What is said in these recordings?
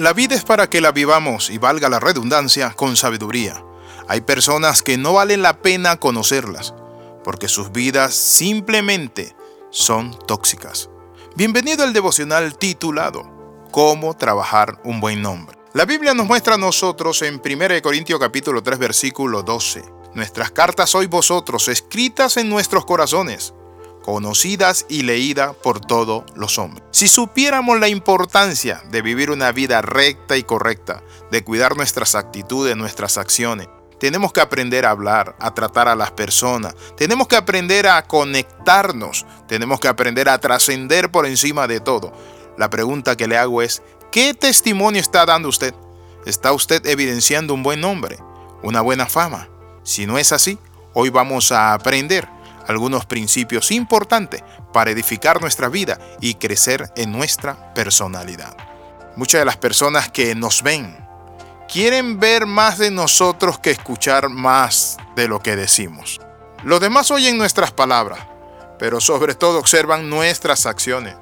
La vida es para que la vivamos y valga la redundancia con sabiduría. Hay personas que no valen la pena conocerlas, porque sus vidas simplemente son tóxicas. Bienvenido al devocional titulado Cómo trabajar un buen nombre. La Biblia nos muestra a nosotros en 1 Corintios capítulo 3 versículo 12. Nuestras cartas sois vosotros, escritas en nuestros corazones, conocidas y leídas por todos los hombres. Si supiéramos la importancia de vivir una vida recta y correcta, de cuidar nuestras actitudes, nuestras acciones, tenemos que aprender a hablar, a tratar a las personas, tenemos que aprender a conectarnos, tenemos que aprender a trascender por encima de todo. La pregunta que le hago es, ¿qué testimonio está dando usted? ¿Está usted evidenciando un buen nombre, una buena fama? Si no es así, hoy vamos a aprender algunos principios importantes para edificar nuestra vida y crecer en nuestra personalidad. Muchas de las personas que nos ven quieren ver más de nosotros que escuchar más de lo que decimos. Los demás oyen nuestras palabras, pero sobre todo observan nuestras acciones.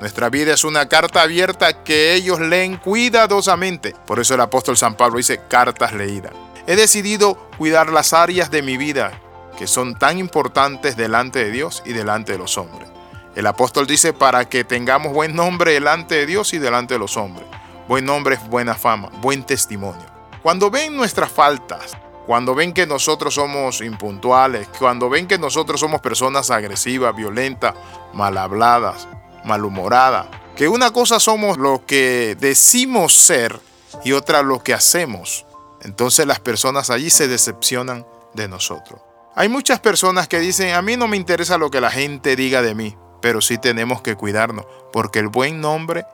Nuestra vida es una carta abierta que ellos leen cuidadosamente. Por eso el apóstol San Pablo dice cartas leídas. He decidido cuidar las áreas de mi vida que son tan importantes delante de Dios y delante de los hombres. El apóstol dice para que tengamos buen nombre delante de Dios y delante de los hombres. Buen nombre es buena fama, buen testimonio. Cuando ven nuestras faltas, cuando ven que nosotros somos impuntuales, cuando ven que nosotros somos personas agresivas, violentas, mal habladas, malhumoradas, que una cosa somos lo que decimos ser y otra lo que hacemos, entonces las personas allí se decepcionan de nosotros. Hay muchas personas que dicen, a mí no me interesa lo que la gente diga de mí, pero sí tenemos que cuidarnos, porque el buen nombre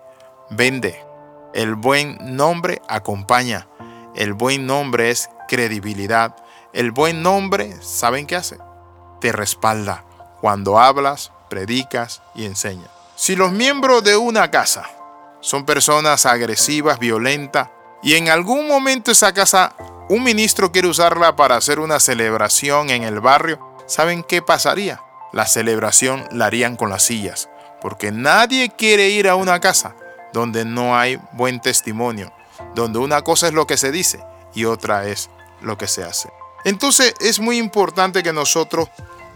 vende. El buen nombre acompaña. El buen nombre es credibilidad. El buen nombre, ¿saben qué hace? Te respalda cuando hablas, predicas y enseñas. Si los miembros de una casa son personas agresivas, violentas, y en algún momento esa casa, un ministro quiere usarla para hacer una celebración en el barrio, ¿saben qué pasaría? La celebración la harían con las sillas, porque nadie quiere ir a una casa donde no hay buen testimonio, donde una cosa es lo que se dice y otra es lo que se hace. Entonces es muy importante que nosotros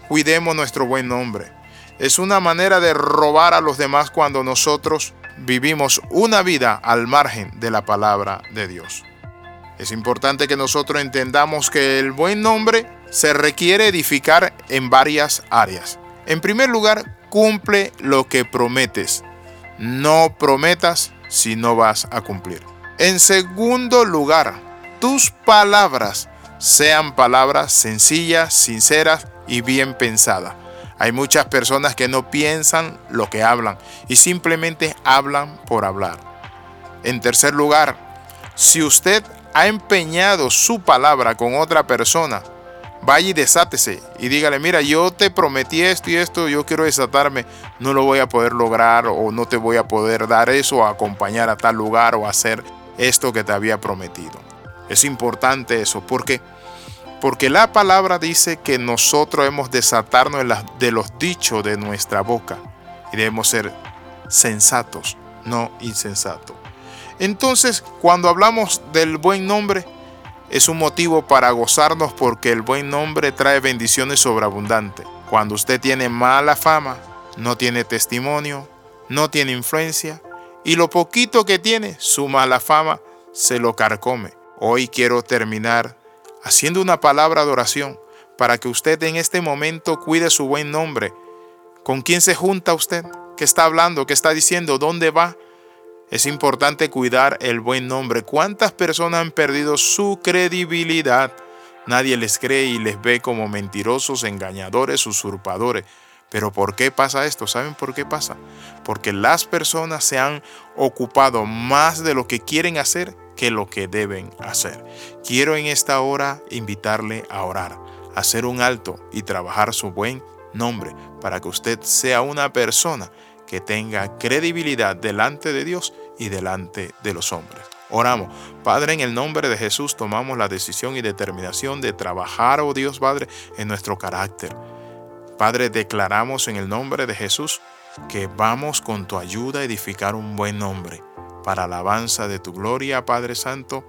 cuidemos nuestro buen nombre. Es una manera de robar a los demás cuando nosotros vivimos una vida al margen de la palabra de Dios. Es importante que nosotros entendamos que el buen nombre se requiere edificar en varias áreas. En primer lugar, cumple lo que prometes. No prometas si no vas a cumplir. En segundo lugar, tus palabras sean palabras sencillas, sinceras y bien pensadas. Hay muchas personas que no piensan lo que hablan y simplemente hablan por hablar. En tercer lugar, si usted ha empeñado su palabra con otra persona, vaya y desátese y dígale, mira, yo te prometí esto y esto, yo quiero desatarme, no lo voy a poder lograr o no te voy a poder dar eso o acompañar a tal lugar o hacer esto que te había prometido. Es importante eso porque porque la palabra dice que nosotros hemos desatarnos de los dichos de nuestra boca y debemos ser sensatos, no insensatos. Entonces, cuando hablamos del buen nombre, es un motivo para gozarnos porque el buen nombre trae bendiciones sobreabundantes. Cuando usted tiene mala fama, no tiene testimonio, no tiene influencia y lo poquito que tiene, su mala fama, se lo carcome. Hoy quiero terminar haciendo una palabra de oración para que usted en este momento cuide su buen nombre. ¿Con quién se junta usted? ¿Qué está hablando? ¿Qué está diciendo? ¿Dónde va? Es importante cuidar el buen nombre. ¿Cuántas personas han perdido su credibilidad? Nadie les cree y les ve como mentirosos, engañadores, usurpadores. Pero ¿por qué pasa esto? ¿Saben por qué pasa? Porque las personas se han ocupado más de lo que quieren hacer que lo que deben hacer. Quiero en esta hora invitarle a orar, hacer un alto y trabajar su buen nombre para que usted sea una persona que tenga credibilidad delante de Dios y delante de los hombres. Oramos. Padre, en el nombre de Jesús tomamos la decisión y determinación de trabajar, oh Dios Padre, en nuestro carácter. Padre, declaramos en el nombre de Jesús que vamos con tu ayuda a edificar un buen nombre para alabanza de tu gloria, Padre Santo,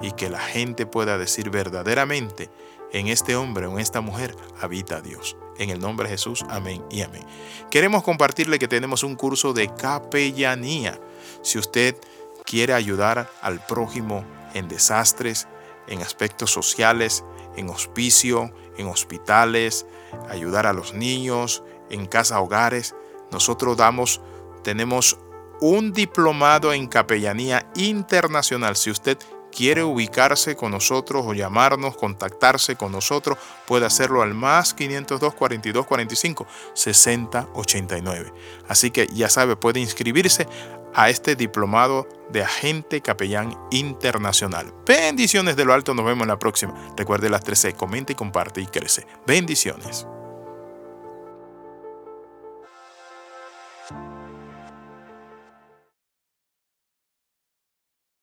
y que la gente pueda decir verdaderamente, en este hombre o en esta mujer habita Dios. En el nombre de Jesús, amén y amén. Queremos compartirle que tenemos un curso de capellanía. Si usted quiere ayudar al prójimo en desastres, en aspectos sociales, en hospicio, en hospitales, ayudar a los niños, en casa hogares, nosotros damos, tenemos un diplomado en capellanía internacional. Si usted quiere ubicarse con nosotros o llamarnos, contactarse con nosotros, puede hacerlo al más 502 42 45 60 89. Así que ya sabe, puede inscribirse a este diplomado de agente capellán internacional. Bendiciones de lo alto, nos vemos en la próxima. Recuerde las 13, comenta y comparte y crece. Bendiciones.